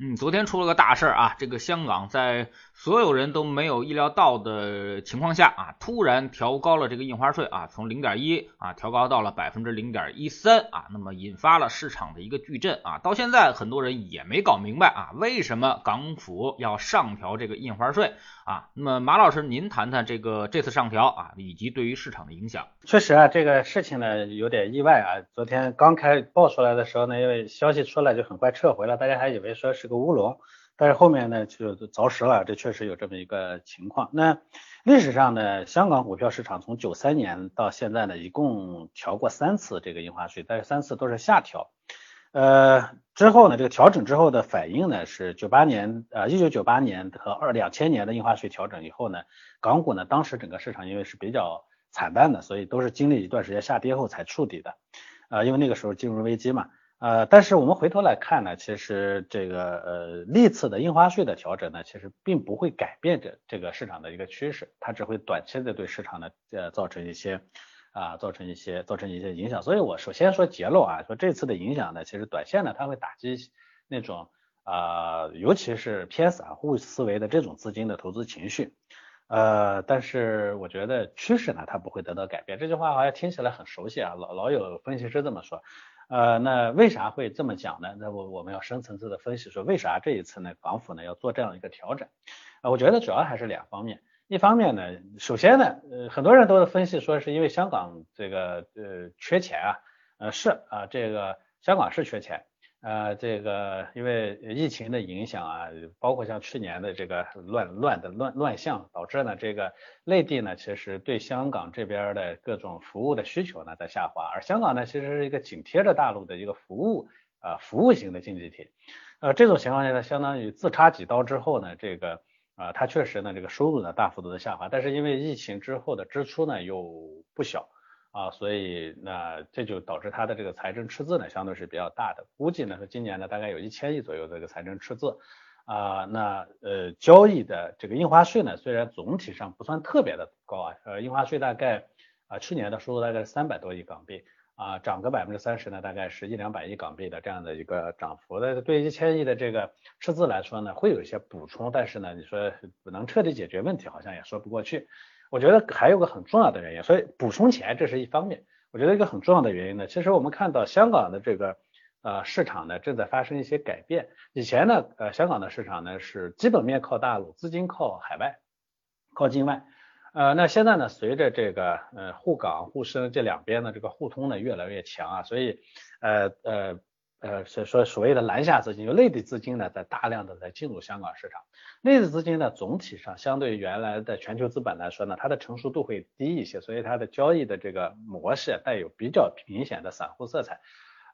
嗯，昨天出了个大事儿啊，这个香港在所有人都没有意料到的情况下啊，突然调高了这个印花税啊，从零点一啊调高到了百分之零点一三啊，那么引发了市场的一个巨震啊，到现在很多人也没搞明白啊，为什么港府要上调这个印花税啊？那么马老师，您谈谈这个这次上调啊，以及对于市场的影响。确实啊，这个事情呢有点意外啊，昨天刚开报出来的时候呢，因为消息出来就很快撤回了，大家还以为说是。个乌龙，但是后面呢就凿实了，这确实有这么一个情况。那历史上呢，香港股票市场从九三年到现在呢，一共调过三次这个印花税，但是三次都是下调。呃，之后呢，这个调整之后的反应呢是九八年，呃，一九九八年和二两千年的印花税调整以后呢，港股呢当时整个市场因为是比较惨淡的，所以都是经历一段时间下跌后才触底的。呃，因为那个时候金融危机嘛。呃，但是我们回头来看呢，其实这个呃历次的印花税的调整呢，其实并不会改变这这个市场的一个趋势，它只会短期的对市场呢呃造成一些啊造成一些造成一些影响。所以我首先说结论啊，说这次的影响呢，其实短线呢它会打击那种啊尤其是偏散户思维的这种资金的投资情绪，呃，但是我觉得趋势呢它不会得到改变。这句话好像听起来很熟悉啊，老老有分析师这么说。呃，那为啥会这么讲呢？那我我们要深层次的分析说，为啥这一次呢，港府呢要做这样一个调整？啊，我觉得主要还是两方面。一方面呢，首先呢，呃，很多人都分析说是因为香港这个呃缺钱啊，呃是啊，这个香港是缺钱。呃，这个因为疫情的影响啊，包括像去年的这个乱乱的乱乱象，导致呢这个内地呢其实对香港这边的各种服务的需求呢在下滑，而香港呢其实是一个紧贴着大陆的一个服务啊服务型的经济体，呃这种情况下呢，相当于自插几刀之后呢，这个啊它确实呢这个收入呢大幅度的下滑，但是因为疫情之后的支出呢又不小。啊，所以那这就导致它的这个财政赤字呢，相对是比较大的。估计呢是今年呢大概有一千亿左右的这个财政赤字啊。那呃交易的这个印花税呢，虽然总体上不算特别的高啊，呃印花税大概啊去年的收入大概是三百多亿港币啊，涨个百分之三十呢，大概是一两百亿港币的这样的一个涨幅。但是对一千亿的这个赤字来说呢，会有一些补充，但是呢，你说能彻底解决问题，好像也说不过去。我觉得还有个很重要的原因，所以补充钱这是一方面。我觉得一个很重要的原因呢，其实我们看到香港的这个呃市场呢正在发生一些改变。以前呢，呃香港的市场呢是基本面靠大陆，资金靠海外，靠境外。呃那现在呢，随着这个呃沪港沪深这两边的这个互通呢越来越强啊，所以呃呃。呃，所所所谓的南下资金，就内地资金呢，在大量的在进入香港市场。内地资金呢，总体上相对原来的全球资本来说呢，它的成熟度会低一些，所以它的交易的这个模式带有比较明显的散户色彩。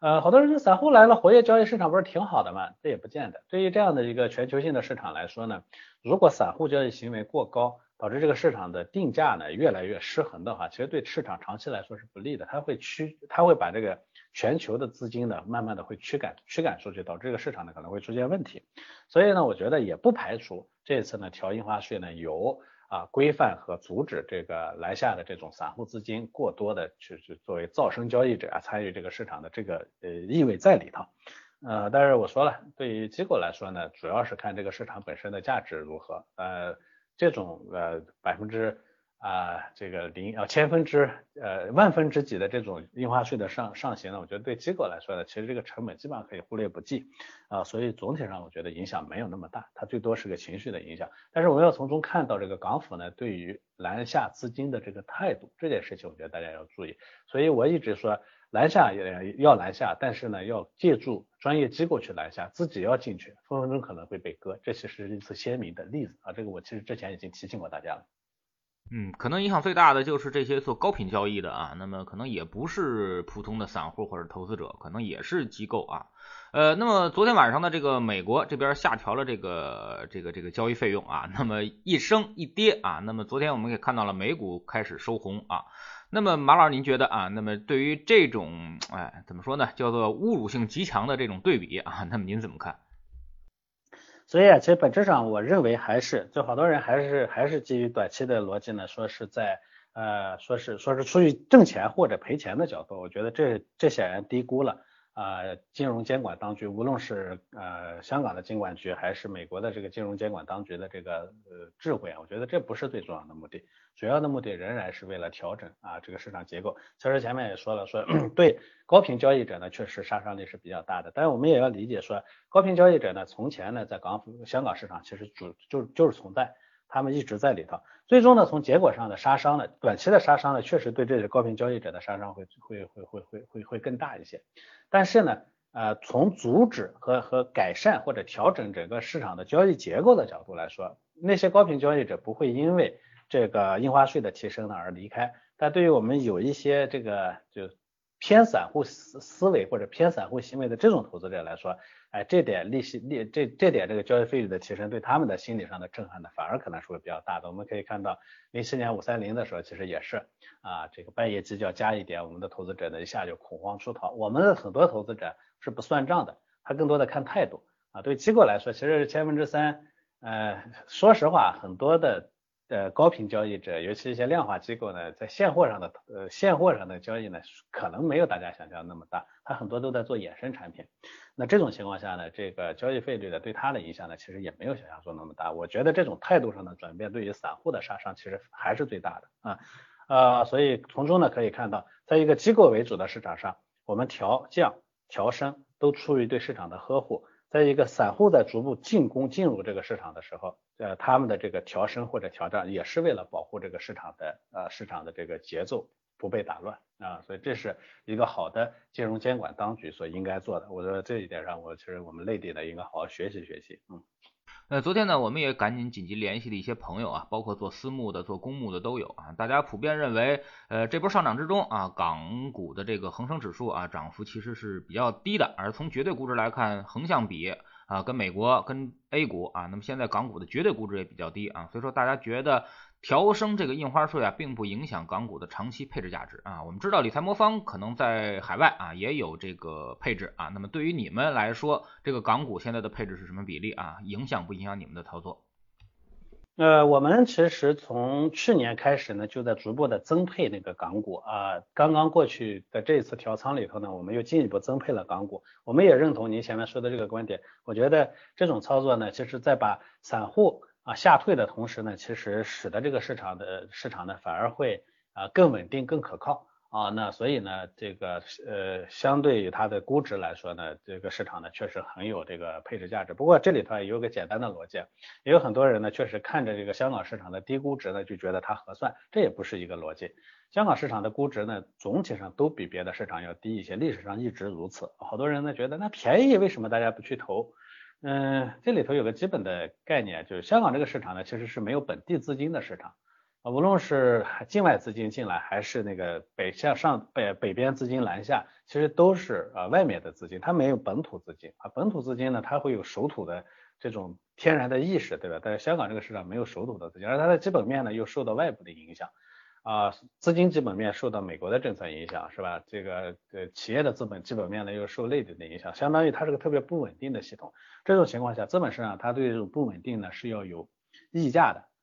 呃，好多人说散户来了，活跃交易市场不是挺好的吗？这也不见得。对于这样的一个全球性的市场来说呢，如果散户交易行为过高，导致这个市场的定价呢越来越失衡的话，其实对市场长期来说是不利的。它会驱，它会把这个全球的资金呢，慢慢的会驱赶驱赶出去，导致这个市场呢可能会出现问题。所以呢，我觉得也不排除这次呢调印花税呢有啊规范和阻止这个来下的这种散户资金过多的去去作为噪声交易者啊参与这个市场的这个呃意味在里头。呃，但是我说了，对于机构来说呢，主要是看这个市场本身的价值如何。呃。这种呃百分之啊这个零啊千分之呃万分之几的这种印花税的上上行呢，我觉得对机构来说呢，其实这个成本基本上可以忽略不计啊，所以总体上我觉得影响没有那么大，它最多是个情绪的影响。但是我们要从中看到这个港府呢对于南下资金的这个态度，这件事情我觉得大家要注意。所以我一直说。拦下也要拦下，但是呢，要借助专业机构去拦下，自己要进去，分分钟可能会被割。这其实是一次鲜明的例子啊！这个我其实之前已经提醒过大家了。嗯，可能影响最大的就是这些做高频交易的啊，那么可能也不是普通的散户或者投资者，可能也是机构啊。呃，那么昨天晚上呢，这个美国这边下调了这个这个这个交易费用啊，那么一升一跌啊，那么昨天我们也看到了美股开始收红啊。那么马老师，您觉得啊，那么对于这种哎怎么说呢，叫做侮辱性极强的这种对比啊，那么您怎么看？所以啊，其实本质上我认为还是，就好多人还是还是基于短期的逻辑呢，说是在呃，说是说是出于挣钱或者赔钱的角度，我觉得这这显然低估了。啊，金融监管当局，无论是呃香港的金管局，还是美国的这个金融监管当局的这个呃智慧啊，我觉得这不是最重要的目的，主要的目的仍然是为了调整啊这个市场结构。其实前面也说了，说 对高频交易者呢，确实杀伤力是比较大的，但是我们也要理解说，高频交易者呢，从前呢在港香港市场其实主就就是存在。他们一直在里头，最终呢，从结果上的杀伤呢，短期的杀伤呢，确实对这些高频交易者的杀伤会会会会会会会更大一些。但是呢，呃，从阻止和和改善或者调整整个市场的交易结构的角度来说，那些高频交易者不会因为这个印花税的提升呢而离开。但对于我们有一些这个就。偏散户思思维或者偏散户行为的这种投资者来说，哎，这点利息利这这点这个交易费率的提升对他们的心理上的震撼呢，反而可能是会比较大的。我们可以看到零七年五三零的时候，其实也是啊，这个半夜鸡叫加一点，我们的投资者呢一下就恐慌出逃。我们的很多投资者是不算账的，他更多的看态度啊。对机构来说，其实是千分之三，呃，说实话，很多的。呃，高频交易者，尤其一些量化机构呢，在现货上的呃现货上的交易呢，可能没有大家想象那么大，它很多都在做衍生产品。那这种情况下呢，这个交易费率呢，对它的影响呢，其实也没有想象中那么大。我觉得这种态度上的转变，对于散户的杀伤其实还是最大的啊。呃，所以从中呢可以看到，在一个机构为主的市场上，我们调降、调升都出于对市场的呵护。在一个散户在逐步进攻进入这个市场的时候，呃，他们的这个调升或者调整也是为了保护这个市场的呃市场的这个节奏不被打乱啊，所以这是一个好的金融监管当局所应该做的。我觉得这一点上，我其实我们内地呢应该好好学习学习，嗯。呃，昨天呢，我们也赶紧紧急联系了一些朋友啊，包括做私募的、做公募的都有啊。大家普遍认为，呃，这波上涨之中啊，港股的这个恒生指数啊，涨幅其实是比较低的。而从绝对估值来看，横向比啊，跟美国、跟 A 股啊，那么现在港股的绝对估值也比较低啊。所以说，大家觉得。调升这个印花税啊，并不影响港股的长期配置价值啊。我们知道理财魔方可能在海外啊也有这个配置啊。那么对于你们来说，这个港股现在的配置是什么比例啊？影响不影响你们的操作？呃，我们其实从去年开始呢，就在逐步的增配那个港股啊。刚刚过去的这一次调仓里头呢，我们又进一步增配了港股。我们也认同您前面说的这个观点。我觉得这种操作呢，其实在把散户。啊，吓退的同时呢，其实使得这个市场的市场呢反而会啊更稳定、更可靠啊。那所以呢，这个呃相对于它的估值来说呢，这个市场呢确实很有这个配置价值。不过这里头也有个简单的逻辑，也有很多人呢确实看着这个香港市场的低估值呢就觉得它合算，这也不是一个逻辑。香港市场的估值呢总体上都比别的市场要低一些，历史上一直如此。好多人呢觉得那便宜，为什么大家不去投？嗯，这里头有个基本的概念，就是香港这个市场呢，其实是没有本地资金的市场啊，无论是境外资金进来，还是那个北向上北北边资金南下，其实都是呃外面的资金，它没有本土资金啊，本土资金呢，它会有守土的这种天然的意识，对吧？但是香港这个市场没有守土的资金，而它的基本面呢又受到外部的影响。啊，资金基本面受到美国的政策影响，是吧？这个呃，企业的资本基本面呢又受内地的影响，相当于它是个特别不稳定的系统。这种情况下，资本市场它对这种不稳定呢是要有溢价的。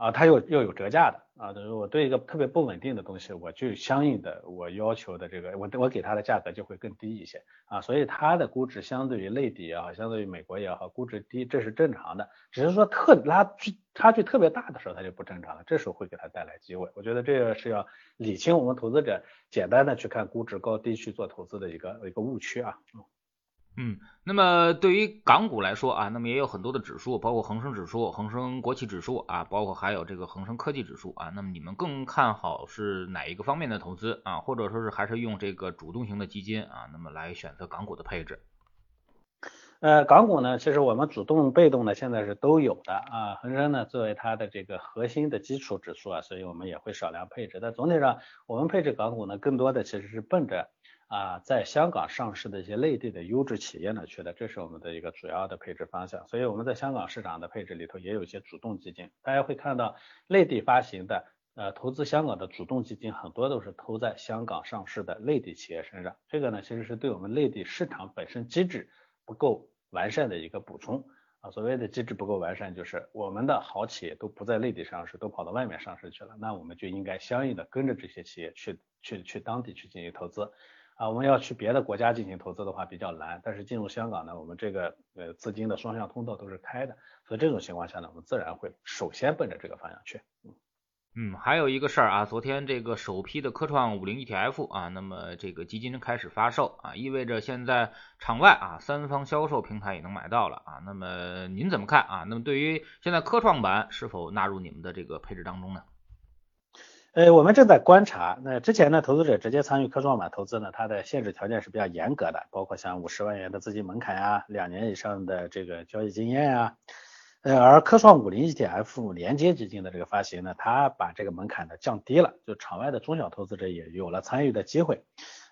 啊，它又又有折价的啊，等于我对一个特别不稳定的东西，我就相应的我要求的这个，我我给它的价格就会更低一些啊，所以它的估值相对于内地也好，相对于美国也好，估值低这是正常的，只是说特拉距差距特别大的时候，它就不正常了，这时候会给它带来机会。我觉得这个是要理清我们投资者简单的去看估值高低去做投资的一个一个误区啊。嗯那么对于港股来说啊，那么也有很多的指数，包括恒生指数、恒生国企指数啊，包括还有这个恒生科技指数啊。那么你们更看好是哪一个方面的投资啊？或者说是还是用这个主动型的基金啊？那么来选择港股的配置？呃，港股呢，其实我们主动、被动呢，现在是都有的啊。恒生呢，作为它的这个核心的基础指数啊，所以我们也会少量配置。但总体上，我们配置港股呢，更多的其实是奔着。啊，在香港上市的一些内地的优质企业呢，去的，这是我们的一个主要的配置方向。所以我们在香港市场的配置里头也有一些主动基金。大家会看到内地发行的呃投资香港的主动基金，很多都是投在香港上市的内地企业身上。这个呢，其实是对我们内地市场本身机制不够完善的一个补充啊，所谓的机制不够完善，就是我们的好企业都不在内地上市，都跑到外面上市去了，那我们就应该相应的跟着这些企业去去去当地去进行投资。啊，我们要去别的国家进行投资的话比较难，但是进入香港呢，我们这个呃资金的双向通道都是开的，所以这种情况下呢，我们自然会首先奔着这个方向去。嗯，还有一个事儿啊，昨天这个首批的科创五零 ETF 啊，那么这个基金开始发售啊，意味着现在场外啊三方销售平台也能买到了啊。那么您怎么看啊？那么对于现在科创板是否纳入你们的这个配置当中呢？呃，我们正在观察。那之前呢，投资者直接参与科创板投资呢，它的限制条件是比较严格的，包括像五十万元的资金门槛呀，两年以上的这个交易经验呀。呃，而科创五零 ETF 连接基金的这个发行呢，它把这个门槛呢降低了，就场外的中小投资者也有了参与的机会。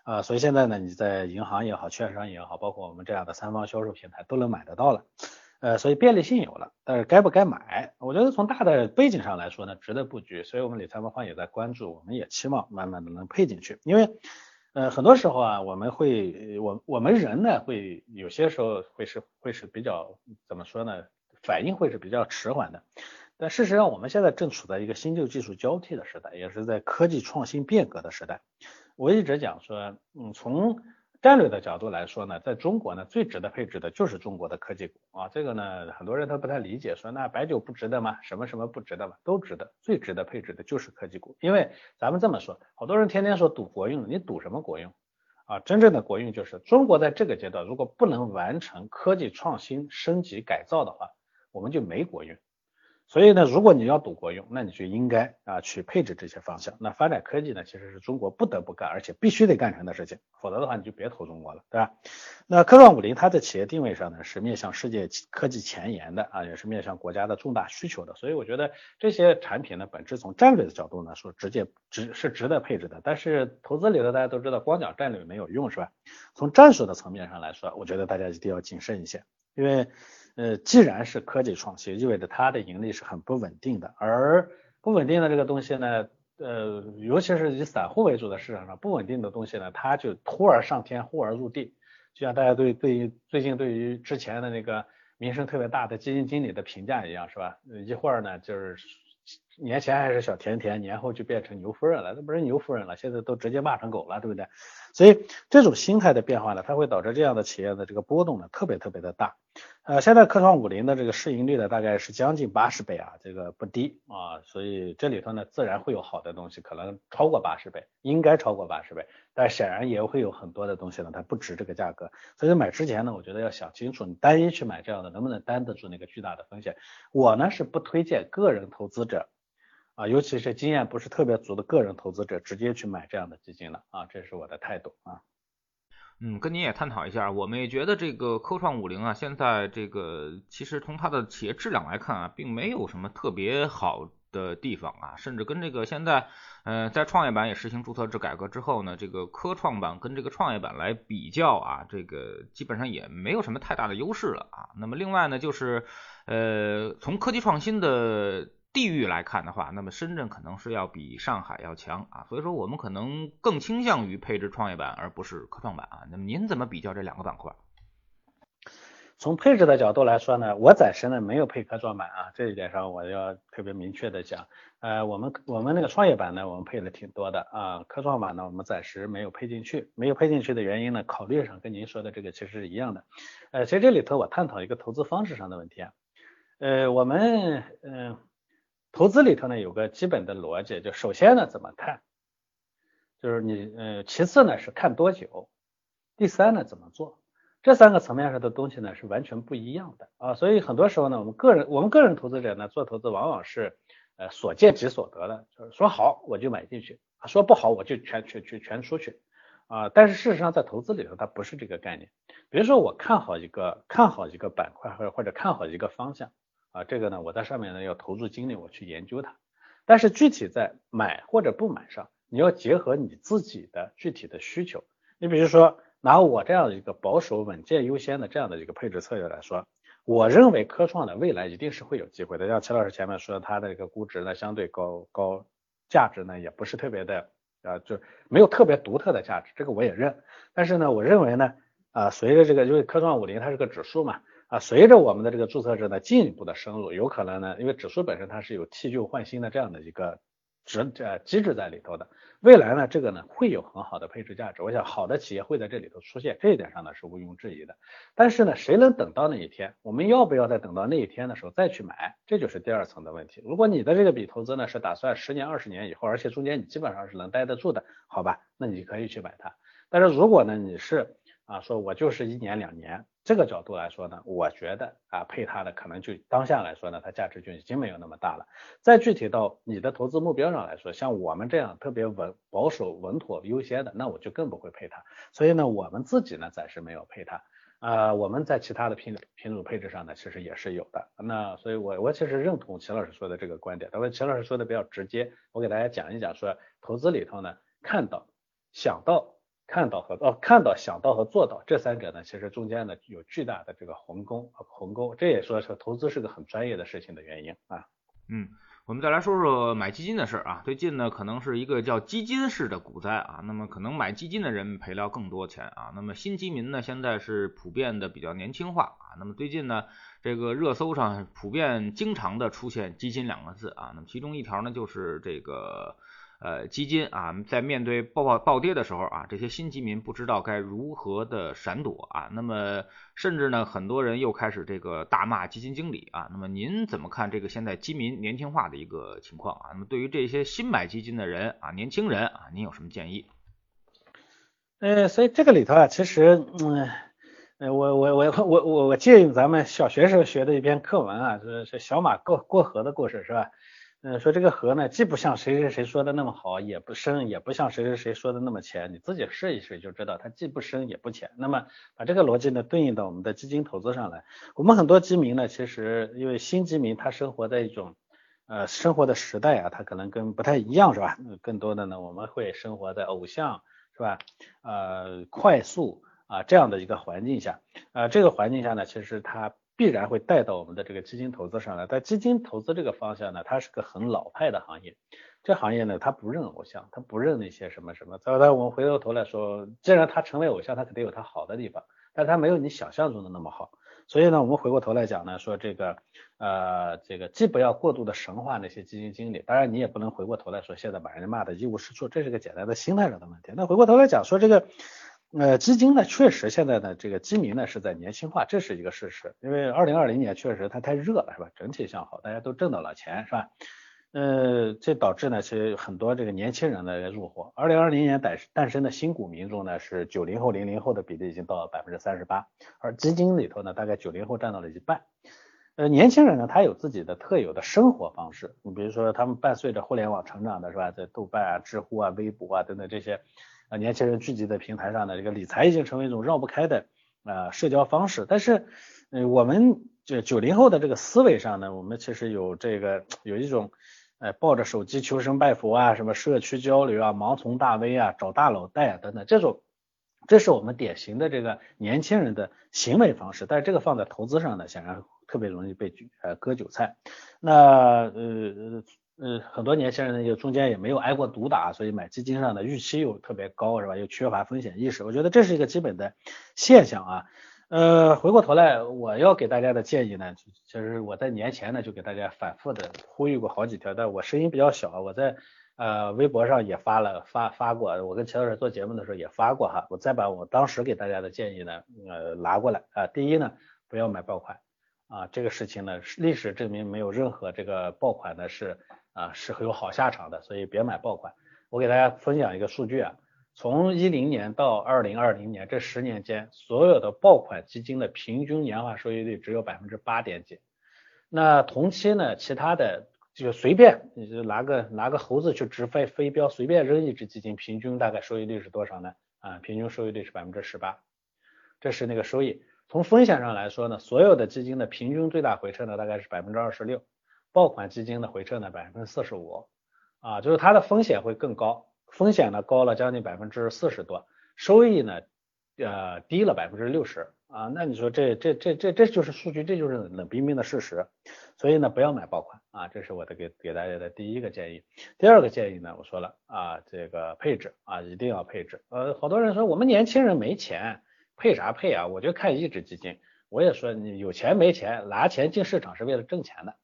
啊，所以现在呢，你在银行也好，券商也好，包括我们这样的三方销售平台都能买得到了。呃，所以便利性有了，但是该不该买？我觉得从大的背景上来说呢，值得布局。所以我们理财魔方也在关注，我们也期望慢慢的能配进去。因为，呃，很多时候啊，我们会，我我们人呢，会有些时候会是会是比较怎么说呢？反应会是比较迟缓的。但事实上，我们现在正处在一个新旧技术交替的时代，也是在科技创新变革的时代。我一直讲说，嗯，从战略的角度来说呢，在中国呢，最值得配置的就是中国的科技股啊。这个呢，很多人他不太理解，说那白酒不值得吗？什么什么不值得吗？都值得，最值得配置的就是科技股。因为咱们这么说，好多人天天说赌国运，你赌什么国运啊？真正的国运就是中国在这个阶段，如果不能完成科技创新、升级改造的话，我们就没国运。所以呢，如果你要赌国用，那你就应该啊去配置这些方向。那发展科技呢，其实是中国不得不干，而且必须得干成的事情，否则的话你就别投中国了，对吧？那科创五零它在企业定位上呢，是面向世界科技前沿的啊，也是面向国家的重大需求的。所以我觉得这些产品呢，本质从战略的角度呢说，直接值是值得配置的。但是投资里头大家都知道，光讲战略没有用，是吧？从战术的层面上来说，我觉得大家一定要谨慎一些，因为。呃，既然是科技创新，意味着它的盈利是很不稳定的，而不稳定的这个东西呢，呃，尤其是以散户为主的市场上，不稳定的东西呢，它就忽而上天，忽而入地。就像大家对对于最近对于之前的那个名声特别大的基金经理的评价一样，是吧？一会儿呢就是。年前还是小甜甜，年后就变成牛夫人了，那不是牛夫人了，现在都直接骂成狗了，对不对？所以这种心态的变化呢，它会导致这样的企业的这个波动呢，特别特别的大。呃，现在科创五零的这个市盈率呢，大概是将近八十倍啊，这个不低啊，所以这里头呢，自然会有好的东西，可能超过八十倍，应该超过八十倍，但显然也会有很多的东西呢，它不值这个价格。所以买之前呢，我觉得要想清楚，你单一去买这样的，能不能担得住那个巨大的风险？我呢是不推荐个人投资者。啊，尤其是经验不是特别足的个人投资者，直接去买这样的基金了啊，这是我的态度啊。嗯，跟您也探讨一下，我们也觉得这个科创五零啊，现在这个其实从它的企业质量来看啊，并没有什么特别好的地方啊，甚至跟这个现在，呃，在创业板也实行注册制改革之后呢，这个科创板跟这个创业板来比较啊，这个基本上也没有什么太大的优势了啊。那么另外呢，就是呃，从科技创新的。地域来看的话，那么深圳可能是要比上海要强啊，所以说我们可能更倾向于配置创业板而不是科创板啊。那么您怎么比较这两个板块？从配置的角度来说呢，我暂时呢没有配科创板啊，这一点上我要特别明确的讲，呃，我们我们那个创业板呢，我们配的挺多的啊，科创板呢我们暂时没有配进去，没有配进去的原因呢，考虑上跟您说的这个其实是一样的，呃，其实这里头我探讨一个投资方式上的问题啊，呃，我们嗯。投资里头呢有个基本的逻辑，就首先呢怎么看，就是你呃，其次呢是看多久，第三呢怎么做，这三个层面上的东西呢是完全不一样的啊。所以很多时候呢，我们个人我们个人投资者呢做投资往往是呃所见即所得的，就是说好我就买进去，说不好我就全全全全出去啊。但是事实上在投资里头它不是这个概念。比如说我看好一个看好一个板块或者或者看好一个方向。啊，这个呢，我在上面呢要投入精力，我去研究它。但是具体在买或者不买上，你要结合你自己的具体的需求。你比如说，拿我这样的一个保守稳健优先的这样的一个配置策略来说，我认为科创的未来一定是会有机会的。像齐老师前面说的，它的一个估值呢相对高高，价值呢也不是特别的啊，就没有特别独特的价值，这个我也认。但是呢，我认为呢，啊，随着这个因为科创五零它是个指数嘛。啊，随着我们的这个注册制呢进一步的深入，有可能呢，因为指数本身它是有替旧换新的这样的一个值呃机制在里头的，未来呢这个呢会有很好的配置价值，我想好的企业会在这里头出现，这一点上呢是毋庸置疑的。但是呢，谁能等到那一天？我们要不要在等到那一天的时候再去买？这就是第二层的问题。如果你的这个笔投资呢是打算十年、二十年以后，而且中间你基本上是能待得住的，好吧？那你可以去买它。但是如果呢你是啊，说我就是一年两年。这个角度来说呢，我觉得啊，配它的可能就当下来说呢，它价值就已经没有那么大了。再具体到你的投资目标上来说，像我们这样特别稳、保守、稳妥、优先的，那我就更不会配它。所以呢，我们自己呢暂时没有配它。啊，我们在其他的品品种配置上呢，其实也是有的。那所以，我我其实认同秦老师说的这个观点。因为秦老师说的比较直接，我给大家讲一讲，说投资里头呢，看到、想到。看到和哦，看到、想到和做到这三者呢，其实中间呢有巨大的这个鸿沟和鸿沟，这也说是投资是个很专业的事情的原因啊。嗯，我们再来说说买基金的事儿啊。最近呢，可能是一个叫基金式的股灾啊，那么可能买基金的人赔了更多钱啊。那么新基民呢，现在是普遍的比较年轻化啊。那么最近呢，这个热搜上普遍经常的出现基金两个字啊。那么其中一条呢，就是这个。呃，基金啊，在面对暴暴暴跌的时候啊，这些新基民不知道该如何的闪躲啊，那么甚至呢，很多人又开始这个大骂基金经理啊。那么您怎么看这个现在基民年轻化的一个情况啊？那么对于这些新买基金的人啊，年轻人啊，您有什么建议？呃，所以这个里头啊，其实，嗯，呃，我我我我我我借用咱们小学时候学的一篇课文啊，是是小马过过河的故事，是吧？嗯，说这个河呢，既不像谁谁谁说的那么好，也不深，也不像谁谁谁说的那么浅，你自己试一试就知道，它既不深也不浅。那么把这个逻辑呢对应到我们的基金投资上来，我们很多基民呢，其实因为新基民他生活在一种呃生活的时代啊，他可能跟不太一样是吧？更多的呢，我们会生活在偶像是吧？呃，快速啊这样的一个环境下，呃，这个环境下呢，其实它。必然会带到我们的这个基金投资上来。在基金投资这个方向呢，它是个很老派的行业。这行业呢，它不认偶像，它不认那些什么什么。再来，我们回过头来说，既然它成为偶像，它肯定有它好的地方，但它没有你想象中的那么好。所以呢，我们回过头来讲呢，说这个呃，这个既不要过度的神化那些基金经理，当然你也不能回过头来说现在把人家骂的一无是处，这是个简单的心态上的问题。那回过头来讲说这个。呃，基金呢，确实现在呢，这个基民呢是在年轻化，这是一个事实。因为二零二零年确实它太热了，是吧？整体向好，大家都挣到了钱，是吧？呃，这导致呢，其实很多这个年轻人的入伙。二零二零年诞诞生的新股民中呢，是九零后、零零后的比例已经到了百分之三十八，而基金里头呢，大概九零后占到了一半。呃，年轻人呢，他有自己的特有的生活方式，你比如说他们伴随着互联网成长的是吧，在豆瓣啊、知乎啊、微博啊等等这些。啊，年轻人聚集的平台上的这个理财已经成为一种绕不开的啊社交方式。但是，嗯，我们这九零后的这个思维上呢，我们其实有这个有一种，呃，抱着手机求神拜佛啊，什么社区交流啊，盲从大 V 啊，找大佬带啊等等，这种，这是我们典型的这个年轻人的行为方式。但是这个放在投资上呢，显然特别容易被呃割韭菜。那呃。呃，很多年轻人呢，就中间也没有挨过毒打，所以买基金上的预期又特别高，是吧？又缺乏风险意识，我觉得这是一个基本的现象啊。呃，回过头来，我要给大家的建议呢，其实我在年前呢就给大家反复的呼吁过好几条，但我声音比较小，我在呃微博上也发了发发过，我跟钱老师做节目的时候也发过哈，我再把我当时给大家的建议呢呃拿过来啊。第一呢，不要买爆款啊，这个事情呢历史证明没有任何这个爆款呢是。啊，是很有好下场的，所以别买爆款。我给大家分享一个数据啊，从一零年到二零二零年这十年间，所有的爆款基金的平均年化收益率只有百分之八点几。那同期呢，其他的就随便你就拿个拿个猴子去直飞飞镖，随便扔一只基金，平均大概收益率是多少呢？啊，平均收益率是百分之十八。这是那个收益。从风险上来说呢，所有的基金的平均最大回撤呢，大概是百分之二十六。爆款基金的回撤呢，百分之四十五，啊，就是它的风险会更高，风险呢高了将近百分之四十多，收益呢，呃，低了百分之六十，啊，那你说这这这这这就是数据，这就是冷冰冰的事实，所以呢，不要买爆款，啊，这是我的给给大家的第一个建议。第二个建议呢，我说了，啊，这个配置啊，一定要配置，呃，好多人说我们年轻人没钱，配啥配啊？我就看一只基金。我也说你有钱没钱，拿钱进市场是为了挣钱的。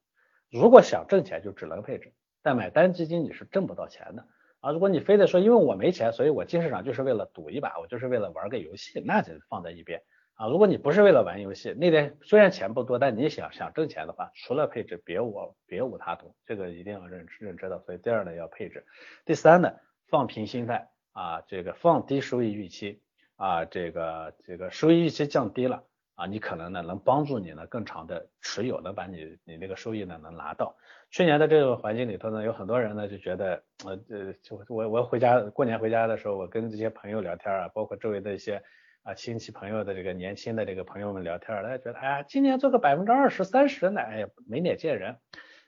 如果想挣钱，就只能配置。但买单基金你是挣不到钱的啊！如果你非得说因为我没钱，所以我进市场就是为了赌一把，我就是为了玩个游戏，那就放在一边啊。如果你不是为了玩游戏，那天虽然钱不多，但你想想挣钱的话，除了配置，别无别无他途，这个一定要认认知的。所以第二呢要配置，第三呢放平心态啊，这个放低收益预期啊，这个这个收益预期降低了。啊，你可能呢能帮助你呢更长的持有，能把你你那个收益呢能拿到。去年的这个环境里头呢，有很多人呢就觉得，呃呃，就我我回家过年回家的时候，我跟这些朋友聊天啊，包括周围的一些啊亲戚朋友的这个年轻的这个朋友们聊天，大家觉得，哎呀，今年做个百分之二十三十呢，哎呀没脸见人，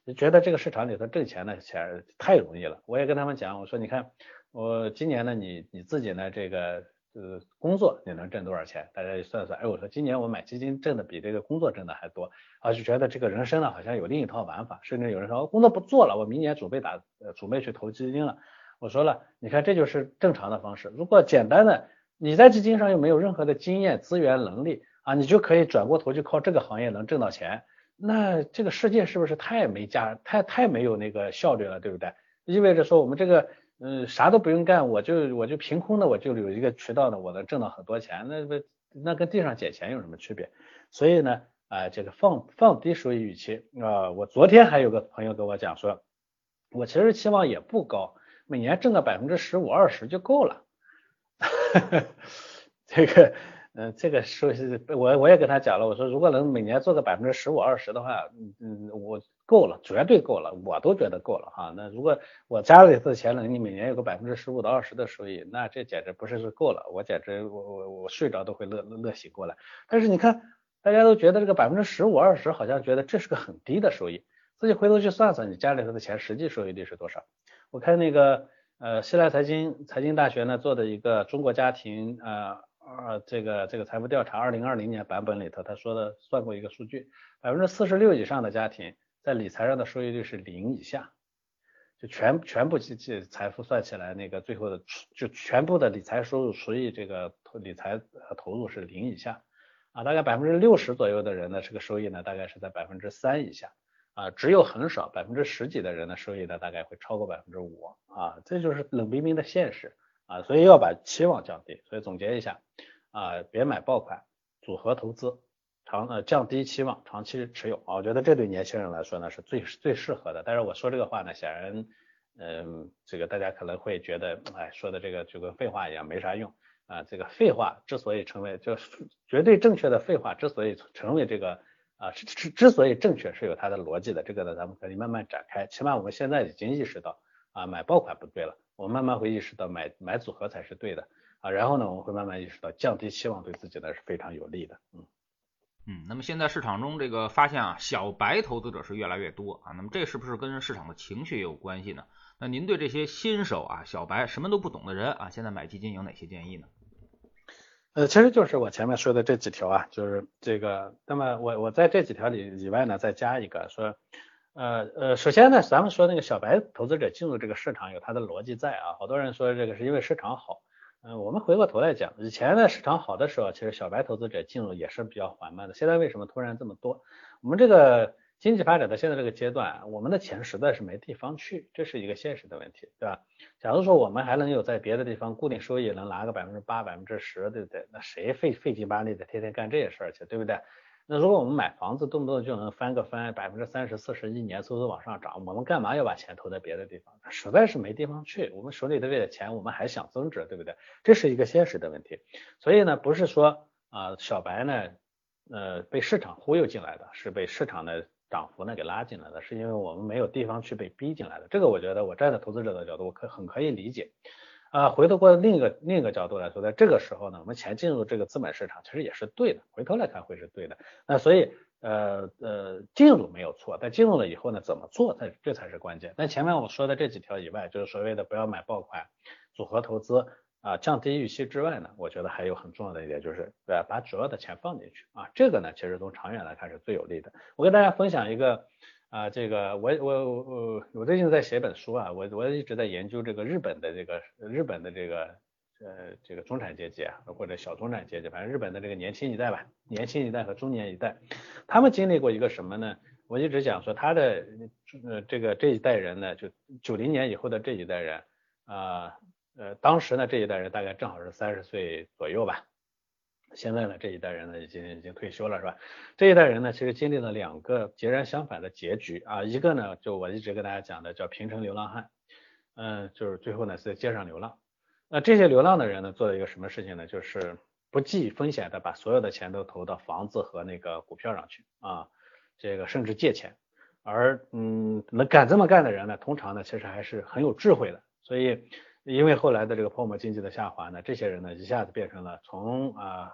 就觉得这个市场里头挣钱呢钱太容易了。我也跟他们讲，我说你看我今年呢，你你自己呢这个。呃，工作你能挣多少钱？大家一算算。哎，我说今年我买基金挣的比这个工作挣的还多，啊，就觉得这个人生呢好像有另一套玩法。甚至有人说，我工作不做了，我明年准备打，呃，准备去投基金了。我说了，你看这就是正常的方式。如果简单的你在基金上又没有任何的经验、资源、能力啊，你就可以转过头去靠这个行业能挣到钱，那这个世界是不是太没价、太太没有那个效率了，对不对？意味着说我们这个。嗯，啥都不用干，我就我就凭空的我就有一个渠道呢，我能挣到很多钱，那不那跟地上捡钱有什么区别？所以呢，啊，这个放放低收益预期啊，我昨天还有个朋友跟我讲说，我其实期望也不高，每年挣个百分之十五二十就够了，这个。嗯，这个说是我我也跟他讲了，我说如果能每年做个百分之十五二十的话，嗯嗯，我够了，绝对够了，我都觉得够了哈。那如果我家里的钱能你每年有个百分之十五到二十的收益，那这简直不是是够了，我简直我我我睡着都会乐乐醒过来。但是你看，大家都觉得这个百分之十五二十好像觉得这是个很低的收益，自己回头去算算，你家里头的钱实际收益率是多少？我看那个呃，西来财经财经大学呢做的一个中国家庭呃。啊，这个这个财富调查二零二零年版本里头，他说的算过一个数据，百分之四十六以上的家庭在理财上的收益率是零以下，就全全部计计财富算起来，那个最后的就全部的理财收入除以这个理财投入是零以下，啊，大概百分之六十左右的人呢，这个收益呢大概是在百分之三以下，啊，只有很少百分之十几的人的收益呢大概会超过百分之五，啊，这就是冷冰冰的现实。啊，所以要把期望降低。所以总结一下，啊，别买爆款，组合投资，长呃降低期望，长期持有啊。我觉得这对年轻人来说呢是最最适合的。但是我说这个话呢，显然，嗯，这个大家可能会觉得，哎，说的这个就跟废话一样，没啥用啊。这个废话之所以成为就绝对正确的废话，之所以成为这个啊之之之所以正确是有它的逻辑的。这个呢，咱们可以慢慢展开。起码我们现在已经意识到啊，买爆款不对了。我慢慢会意识到买买组合才是对的啊，然后呢，我们会慢慢意识到降低期望对自己呢是非常有利的，嗯嗯。那么现在市场中这个发现啊，小白投资者是越来越多啊，那么这是不是跟市场的情绪也有关系呢？那您对这些新手啊、小白什么都不懂的人啊，现在买基金有哪些建议呢？呃，其实就是我前面说的这几条啊，就是这个，那么我我在这几条里以外呢，再加一个说。呃呃，首先呢，咱们说那个小白投资者进入这个市场有它的逻辑在啊，好多人说这个是因为市场好，嗯，我们回过头来讲，以前呢市场好的时候，其实小白投资者进入也是比较缓慢的，现在为什么突然这么多？我们这个经济发展到现在这个阶段，我们的钱实在是没地方去，这是一个现实的问题，对吧？假如说我们还能有在别的地方固定收益能拿个百分之八、百分之十，对不对？那谁费费劲巴力的天天干这些事儿去，对不对？那如果我们买房子，动不动就能翻个翻百分之三十、四十，一年嗖嗖往上涨，我们干嘛要把钱投在别的地方？实在是没地方去。我们手里的这点钱，我们还想增值，对不对？这是一个现实的问题。所以呢，不是说啊小白呢，呃被市场忽悠进来的，是被市场的涨幅呢给拉进来的，是因为我们没有地方去被逼进来的。这个我觉得，我站在投资者的角度，我可很可以理解。啊，回头过另一个另一个角度来说，在这个时候呢，我们钱进入这个资本市场，其实也是对的。回头来看会是对的。那所以，呃呃，进入没有错，但进入了以后呢，怎么做才这才是关键。那前面我说的这几条以外，就是所谓的不要买爆款、组合投资啊、降低预期之外呢，我觉得还有很重要的一点就是，对吧？把主要的钱放进去啊，这个呢，其实从长远来看是最有利的。我跟大家分享一个。啊，这个我我我我最近在写本书啊，我我一直在研究这个日本的这个日本的这个呃这个中产阶级啊，或者小中产阶级，反正日本的这个年轻一代吧，年轻一代和中年一代，他们经历过一个什么呢？我一直讲说他的呃这个这一代人呢，就九零年以后的这一代人啊呃当时呢这一代人大概正好是三十岁左右吧。现在呢，这一代人呢已经已经退休了，是吧？这一代人呢，其实经历了两个截然相反的结局啊。一个呢，就我一直跟大家讲的，叫平成流浪汉，嗯，就是最后呢是在街上流浪。那这些流浪的人呢，做了一个什么事情呢？就是不计风险的把所有的钱都投到房子和那个股票上去啊，这个甚至借钱。而嗯，能敢这么干的人呢，通常呢其实还是很有智慧的。所以。因为后来的这个泡沫经济的下滑呢，这些人呢一下子变成了从啊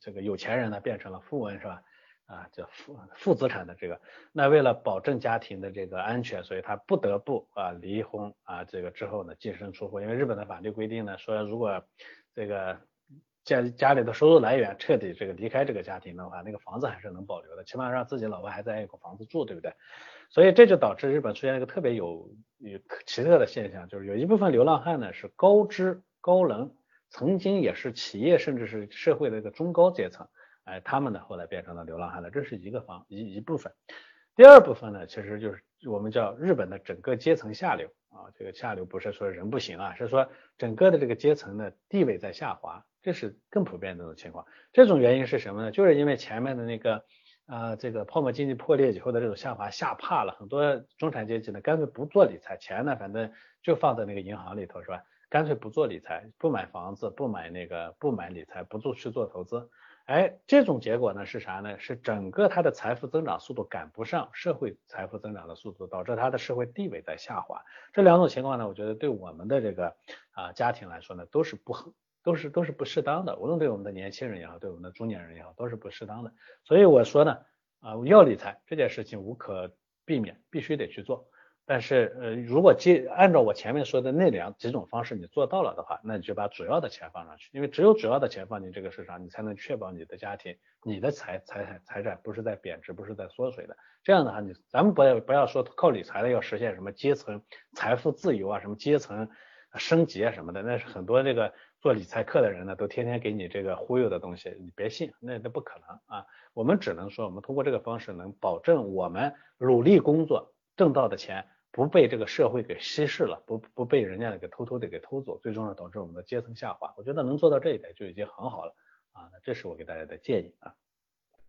这个有钱人呢变成了富翁是吧？啊叫负负资产的这个，那为了保证家庭的这个安全，所以他不得不啊离婚啊这个之后呢净身出户，因为日本的法律规定呢说如果这个家家里的收入来源彻底这个离开这个家庭的话，那个房子还是能保留的，起码让自己老婆还在一个房子住，对不对？所以这就导致日本出现一个特别有有奇特的现象，就是有一部分流浪汉呢是高知高能，曾经也是企业甚至是社会的一个中高阶层，哎，他们呢后来变成了流浪汉了，这是一个方一一部分。第二部分呢，其实就是我们叫日本的整个阶层下流啊，这个下流不是说人不行啊，是说整个的这个阶层的地位在下滑，这是更普遍的这种情况。这种原因是什么呢？就是因为前面的那个。啊，这个泡沫经济破裂以后的这种下滑吓怕了很多中产阶级呢，干脆不做理财，钱呢反正就放在那个银行里头是吧？干脆不做理财，不买房子，不买那个，不买理财，不做去做投资。哎，这种结果呢是啥呢？是整个他的财富增长速度赶不上社会财富增长的速度，导致他的社会地位在下滑。这两种情况呢，我觉得对我们的这个啊家庭来说呢，都是不很。都是都是不适当的，无论对我们的年轻人也好，对我们的中年人也好，都是不适当的。所以我说呢，啊，要理财这件事情无可避免，必须得去做。但是呃，如果接按照我前面说的那两几种方式你做到了的话，那你就把主要的钱放上去，因为只有主要的钱放进这个市场，你才能确保你的家庭、你的财财产财产不是在贬值，不是在缩水的。这样的话，你咱们不要不要说靠理财的要实现什么阶层财富自由啊，什么阶层升级啊什么的，那是很多这个。做理财课的人呢，都天天给你这个忽悠的东西，你别信，那那不可能啊。我们只能说，我们通过这个方式能保证我们努力工作挣到的钱不被这个社会给稀释了，不不被人家给偷偷的给偷走，最终呢导致我们的阶层下滑。我觉得能做到这一点就已经很好了啊。那这是我给大家的建议啊。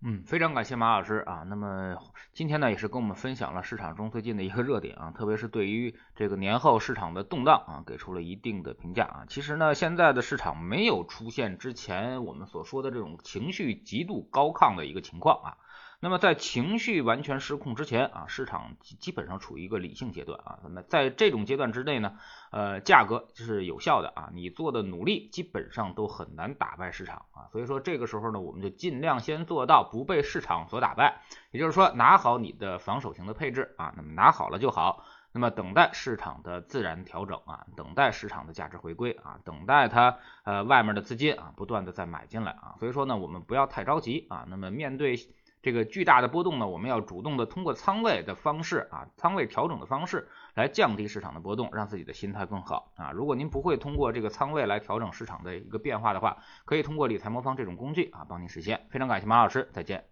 嗯，非常感谢马老师啊。那么今天呢，也是跟我们分享了市场中最近的一个热点啊，特别是对于这个年后市场的动荡啊，给出了一定的评价啊。其实呢，现在的市场没有出现之前我们所说的这种情绪极度高亢的一个情况啊。那么在情绪完全失控之前啊，市场基本上处于一个理性阶段啊。那么在这种阶段之内呢，呃，价格是有效的啊，你做的努力基本上都很难打败市场啊。所以说这个时候呢，我们就尽量先做到不被市场所打败，也就是说拿好你的防守型的配置啊，那么拿好了就好。那么等待市场的自然调整啊，等待市场的价值回归啊，等待它呃外面的资金啊不断的再买进来啊。所以说呢，我们不要太着急啊。那么面对。这个巨大的波动呢，我们要主动的通过仓位的方式啊，仓位调整的方式来降低市场的波动，让自己的心态更好啊。如果您不会通过这个仓位来调整市场的一个变化的话，可以通过理财魔方这种工具啊，帮您实现。非常感谢马老师，再见。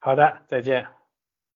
好的，再见。